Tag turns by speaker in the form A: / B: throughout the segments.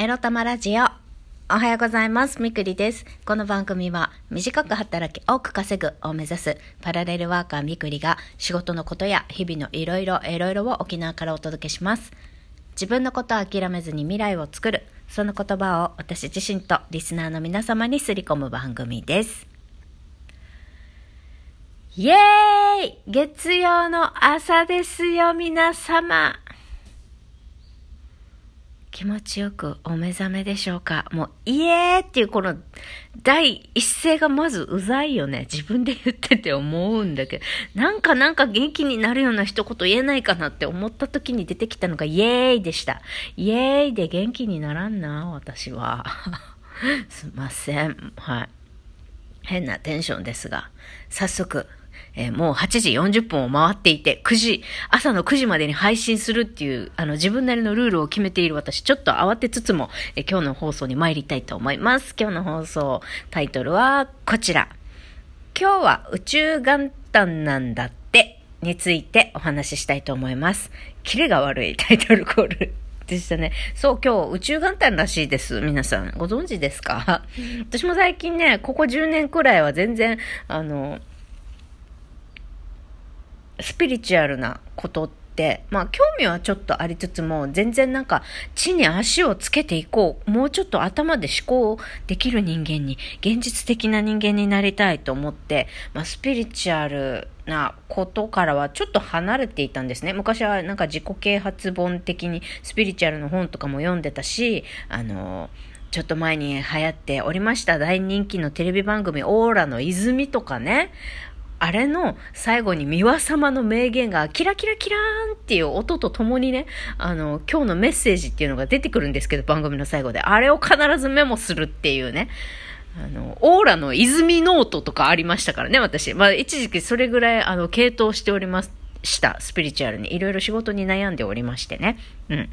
A: エロ玉ラジオ。おはようございます。みくりです。この番組は短く働き多く稼ぐを目指すパラレルワーカーみくりが仕事のことや日々のいろいろいろいろを沖縄からお届けします。自分のことを諦めずに未来を作る。その言葉を私自身とリスナーの皆様にすり込む番組です。イエーイ月曜の朝ですよ、皆様。気持ちよくお目覚めでしょうか？もう、イエーっていうこの第一声がまずうざいよね。自分で言ってて思うんだけど、なんかなんか元気になるような一言言えないかなって思った時に出てきたのがイエーイでした。イエーイで元気にならんな、私は。すいません。はい。変なテンションですが、早速、えーもう8時40分を回っていて、9時、朝の9時までに配信するっていう、あの、自分なりのルールを決めている私、ちょっと慌てつつも、えー今日の放送に参りたいと思います。今日の放送、タイトルはこちら。今日は宇宙元旦なんだって、についてお話ししたいと思います。キレが悪いタイトルコール。でしたね。そう、今日宇宙元旦らしいです。皆さん、ご存知ですか？私も最近ね、ここ10年くらいは全然、あの、スピリチュアルなことって、まあ興味はちょっとありつつも、全然なんか地に足をつけていこう。もうちょっと頭で思考できる人間に、現実的な人間になりたいと思って、まあスピリチュアルなことからはちょっと離れていたんですね。昔はなんか自己啓発本的にスピリチュアルの本とかも読んでたし、あの、ちょっと前に流行っておりました大人気のテレビ番組オーラの泉とかね、あれの最後に美輪様の名言がキラキラキラーンっていう音とともにね、あの、今日のメッセージっていうのが出てくるんですけど、番組の最後で。あれを必ずメモするっていうね。あの、オーラの泉ノートとかありましたからね、私。まあ、一時期それぐらい、あの、傾倒しておりました。スピリチュアルに。いろいろ仕事に悩んでおりましてね。うん。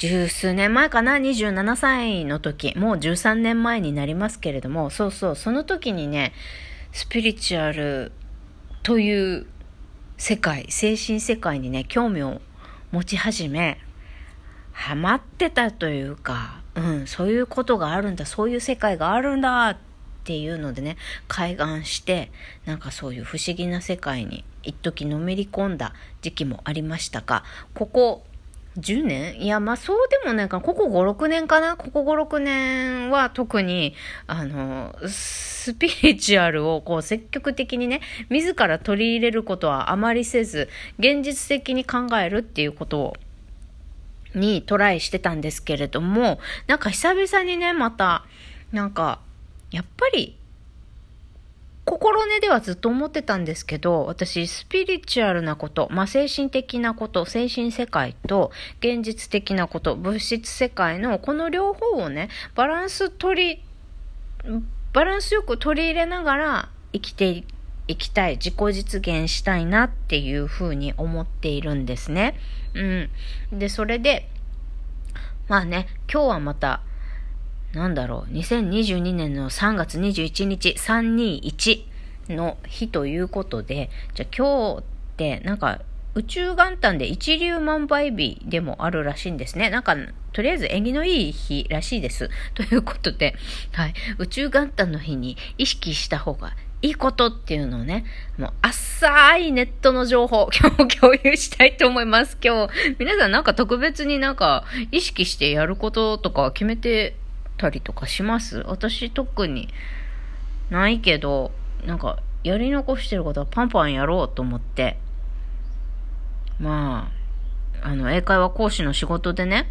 A: 十数年前かな、27歳の時、もう13年前になりますけれども、そうそう、その時にね、スピリチュアルという世界、精神世界にね、興味を持ち始め、ハマってたというか、うん、そういうことがあるんだ、そういう世界があるんだっていうのでね、開眼して、なんかそういう不思議な世界に一時のめり込んだ時期もありましたが、ここ10年？いや、まあそうでもないかな。ここ5、6年かな？ここ5、6年は特に、あの、スピリチュアルをこう積極的にね、自ら取り入れることはあまりせず、現実的に考えるっていうことを、にトライしてたんですけれども、なんか久々にね、また、なんか、やっぱり、心根ではずっと思ってたんですけど、私、スピリチュアルなこと、まあ、精神的なこと、精神世界と現実的なこと、物質世界のこの両方をね、バランス取り、バランスよく取り入れながら生きていきたい、自己実現したいなっていうふうに思っているんですね。うん。で、それで、まあね、今日はまた、なんだろう、2022年の3月21日、321の日ということで、じゃあ今日って、なんか、宇宙元旦で一粒万倍日でもあるらしいんですね。なんか、とりあえず縁起のいい日らしいです。ということで、はい、宇宙元旦の日に意識した方がいいことっていうのをね、もう浅いネットの情報、今日共有したいと思います。今日、皆さんなんか特別になんか意識してやることとか決めてたりとかします？私特にないけど、なんかやり残してることはパンパンやろうと思って、まあ、あの、英会話講師の仕事でね、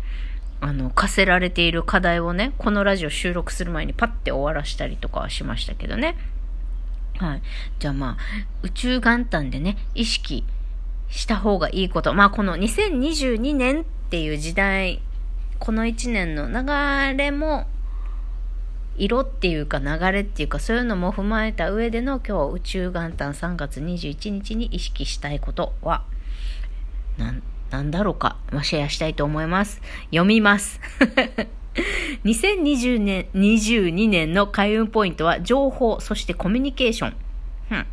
A: あの、課せられている課題をね、このラジオ収録する前にパッて終わらしたりとかしましたけどね。はい。じゃあまあ、宇宙元旦でね、意識した方がいいこと。まあ、この2022年っていう時代、この1年の流れも、色っていうか流れっていうかそういうのも踏まえた上での今日宇宙元旦3月21日に意識したいことは、なん、なんだろうか、まあ、シェアしたいと思います。読みます。2020年、22年の開運ポイントは情報、そしてコミュニケーション。うん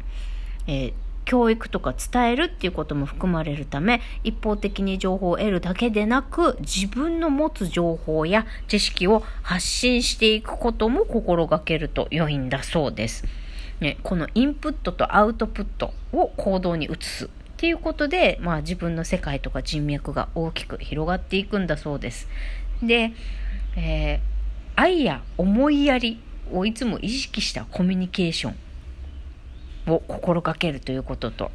A: えー教育とか伝えるっていうことも含まれるため、一方的に情報を得るだけでなく、自分の持つ情報や知識を発信していくことも心がけると良いんだそうです。ね、このインプットとアウトプットを行動に移すっていうことで、まあ、自分の世界とか人脈が大きく広がっていくんだそうです。で、えー、愛や思いやりをいつも意識したコミュニケーションを心がけるということと、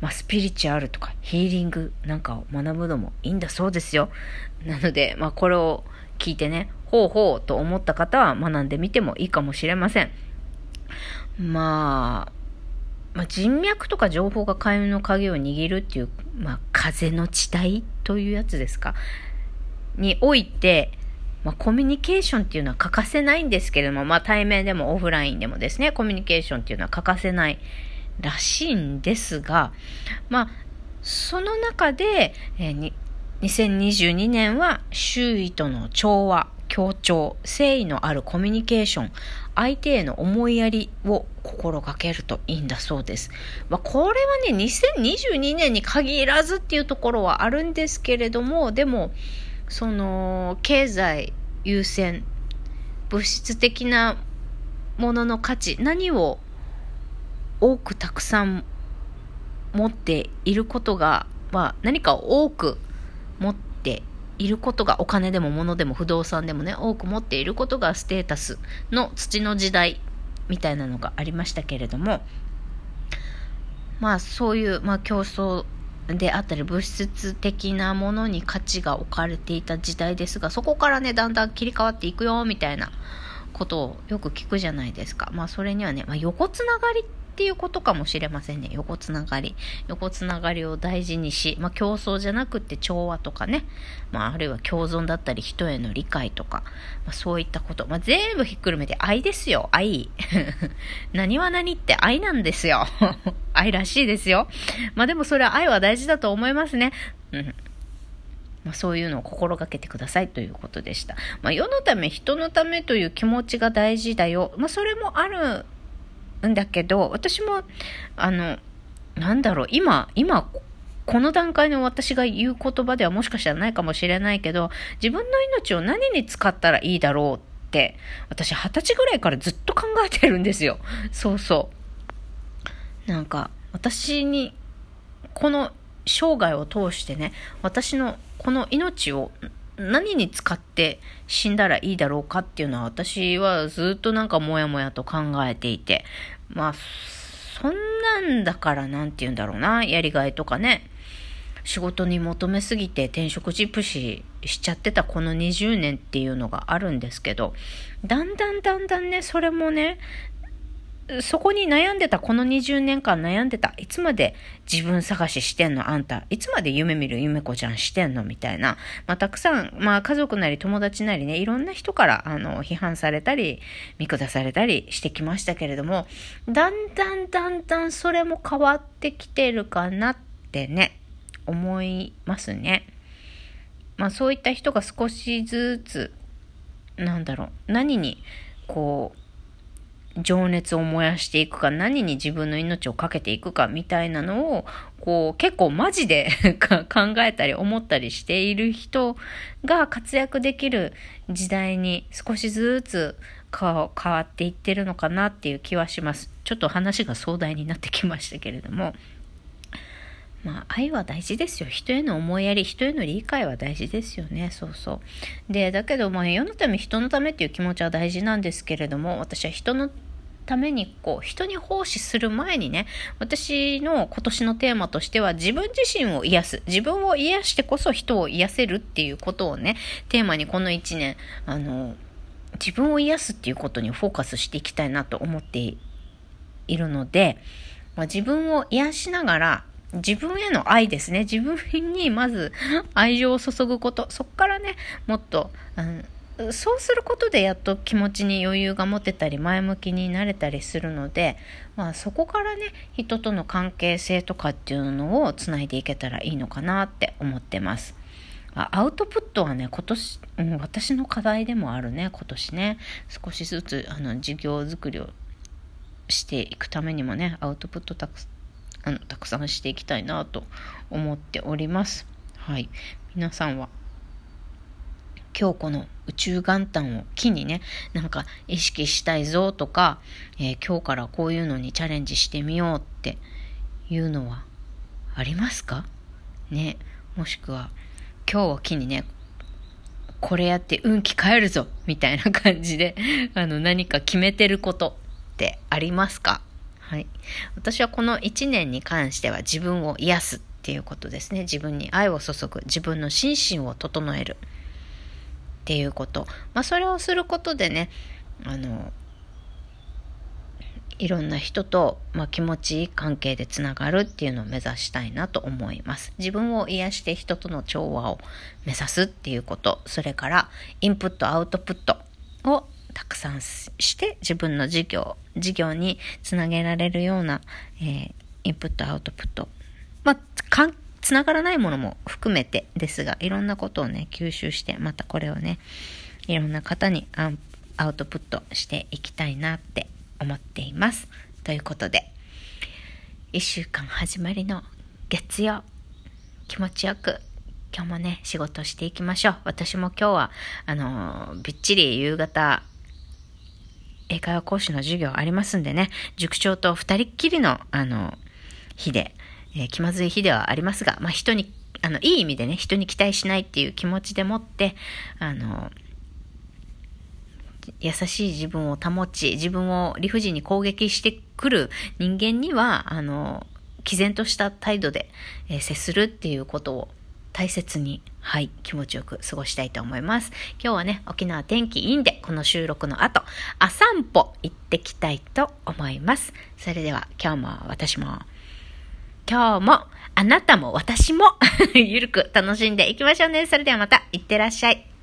A: まあ、スピリチュアルとかヒーリングなんかを学ぶのもいいんだそうですよ。なので、まあ、これを聞いてね、ほうほうと思った方は学んでみてもいいかもしれません。まあ、まあ、人脈とか情報が開運の鍵を握るっていう、まあ、風の地帯というやつですか？において、まあ、コミュニケーションっていうのは欠かせないんですけれども、まあ、対面でもオフラインでもですね、コミュニケーションっていうのは欠かせないらしいんですが、まあ、その中で、えー、2022年は周囲との調和、協調、誠意のあるコミュニケーション、相手への思いやりを心がけるといいんだそうです。まあ、これはね、2022年に限らずっていうところはあるんですけれども、でも、その、経済優先、物質的なものの価値、何を多くたくさん持っていることが、まあ、何かを多く持っていることがお金でも物でも不動産でもね多く持っていることがステータスの土の時代みたいなのがありましたけれどもまあそういう、まあ、競争であったり物質的なものに価値が置かれていた時代ですがそこからねだんだん切り替わっていくよみたいなことをよく聞くじゃないですか。まあそれにはね、まあ、横つながりっていうことかもしれませんね。横つながり。横つながりを大事にし、まあ、競争じゃなくて調和とかね、まあ、あるいは共存だったり人への理解とか、まあ、そういったこと、まあ、全部ひっくるめて愛ですよ。愛。何は何って愛なんですよ。愛らしいですよ。まあでもそれは愛は大事だと思いますね。うん。まあ、そういうのを心がけてくださいということでした。まあ、世のため、人のためという気持ちが大事だよ。まあ、それもあるんだけど、私も、あの、なんだろう、今、今、この段階の私が言う言葉ではもしかしたらないかもしれないけど、自分の命を何に使ったらいいだろうって、私二十歳ぐらいからずっと考えてるんですよ。そうそう。なんか、私に、この生涯を通してね、私のこの命を何に使って死んだらいいだろうかっていうのは私はずっとなんかモヤモヤと考えていて、まあ、そんなんだからなんて言うんだろうな、やりがいとかね、仕事に求めすぎて転職ジプシしちゃってたこの20年っていうのがあるんですけど、だんだんだんだんね、それもね、そこに悩んでた、この20年間悩んでた、いつまで自分探ししてんのあんた、いつまで夢見る夢子ちゃんしてんのみたいな、まあ、たくさん、まあ、家族なり友達なりね、いろんな人から、あの、批判されたり、見下されたりしてきましたけれども、だんだんだんだんそれも変わってきてるかなってね、思いますね。まあ、そういった人が少しずつ、なんだろう、何に、こう、情熱を燃やしていくか、何に自分の命をかけていくかみたいなのを、こう結構マジで 考えたり思ったりしている人が活躍できる時代に少しずつ変わっていってるのかなっていう気はします。ちょっと話が壮大になってきましたけれども。まあ、愛は大事ですよ。人への思いやり、人への理解は大事ですよね。そうそう。で、だけど、まあ、世のため、人のためっていう気持ちは大事なんですけれども、私は人のためにこう人に奉仕する前にね私の今年のテーマとしては自分自身を癒す自分を癒してこそ人を癒せるっていうことをねテーマにこの1年あの自分を癒すっていうことにフォーカスしていきたいなと思っているので、まあ、自分を癒しながら自分への愛ですね。自分にまず愛情を注ぐこと。そこからね、もっと、そうすることでやっと気持ちに余裕が持てたり前向きになれたりするので、まあ、そこからね人との関係性とかっていうのをつないでいけたらいいのかなって思ってます。アウトプットはね今年、うん、私の課題でもあるね今年ね少しずつあの事業作りをしていくためにもねアウトプットたくあの、たくさんしていきたいなと思っております。はい。皆さんは、今日この宇宙元旦を機にね、なんか意識したいぞとか、えー、今日からこういうのにチャレンジしてみようっていうのはありますか？ね。もしくは、今日を機にね、これやって運気変えるぞみたいな感じで、あの、何か決めてることってありますか？はい。私はこの1年に関しては自分を癒すっていうことですね。自分に愛を注ぐ。自分の心身を整える。っていうこと。まあ、それをすることでね、あの、いろんな人と、まあ、気持ちいい関係でつながるっていうのを目指したいなと思います。自分を癒して人との調和を目指すっていうこと、それからインプット、アウトプットをたくさんして自分の事業、事業につなげられるような、えー、インプット、アウトプット。まあ、かん、つながらないものも含めてですが、いろんなことをね、吸収して、またこれをね、いろんな方にアウトプットしていきたいなって思っています。ということで、1週間始まりの月曜、気持ちよく今日もね、仕事していきましょう。私も今日は、あのびっちり夕方、英会話講師の授業ありますんでね、塾長と二人っきりの、あの日で、えー、気まずい日ではありますが、まあ、人に、あの、いい意味でね、人に期待しないっていう気持ちでもって、あの優しい自分を保ち、自分を理不尽に攻撃してくる人間には、あの、毅然とした態度で、えー、接するっていうことを大切に、はい、気持ちよく過ごしたいと思います。今日はね、沖縄天気いいんで、この収録の後、あ散歩行ってきたいと思います。それでは、今日も私も、今日も、あなたも私も ゆるく楽しんでいきましょうね。それではまた、いってらっしゃい。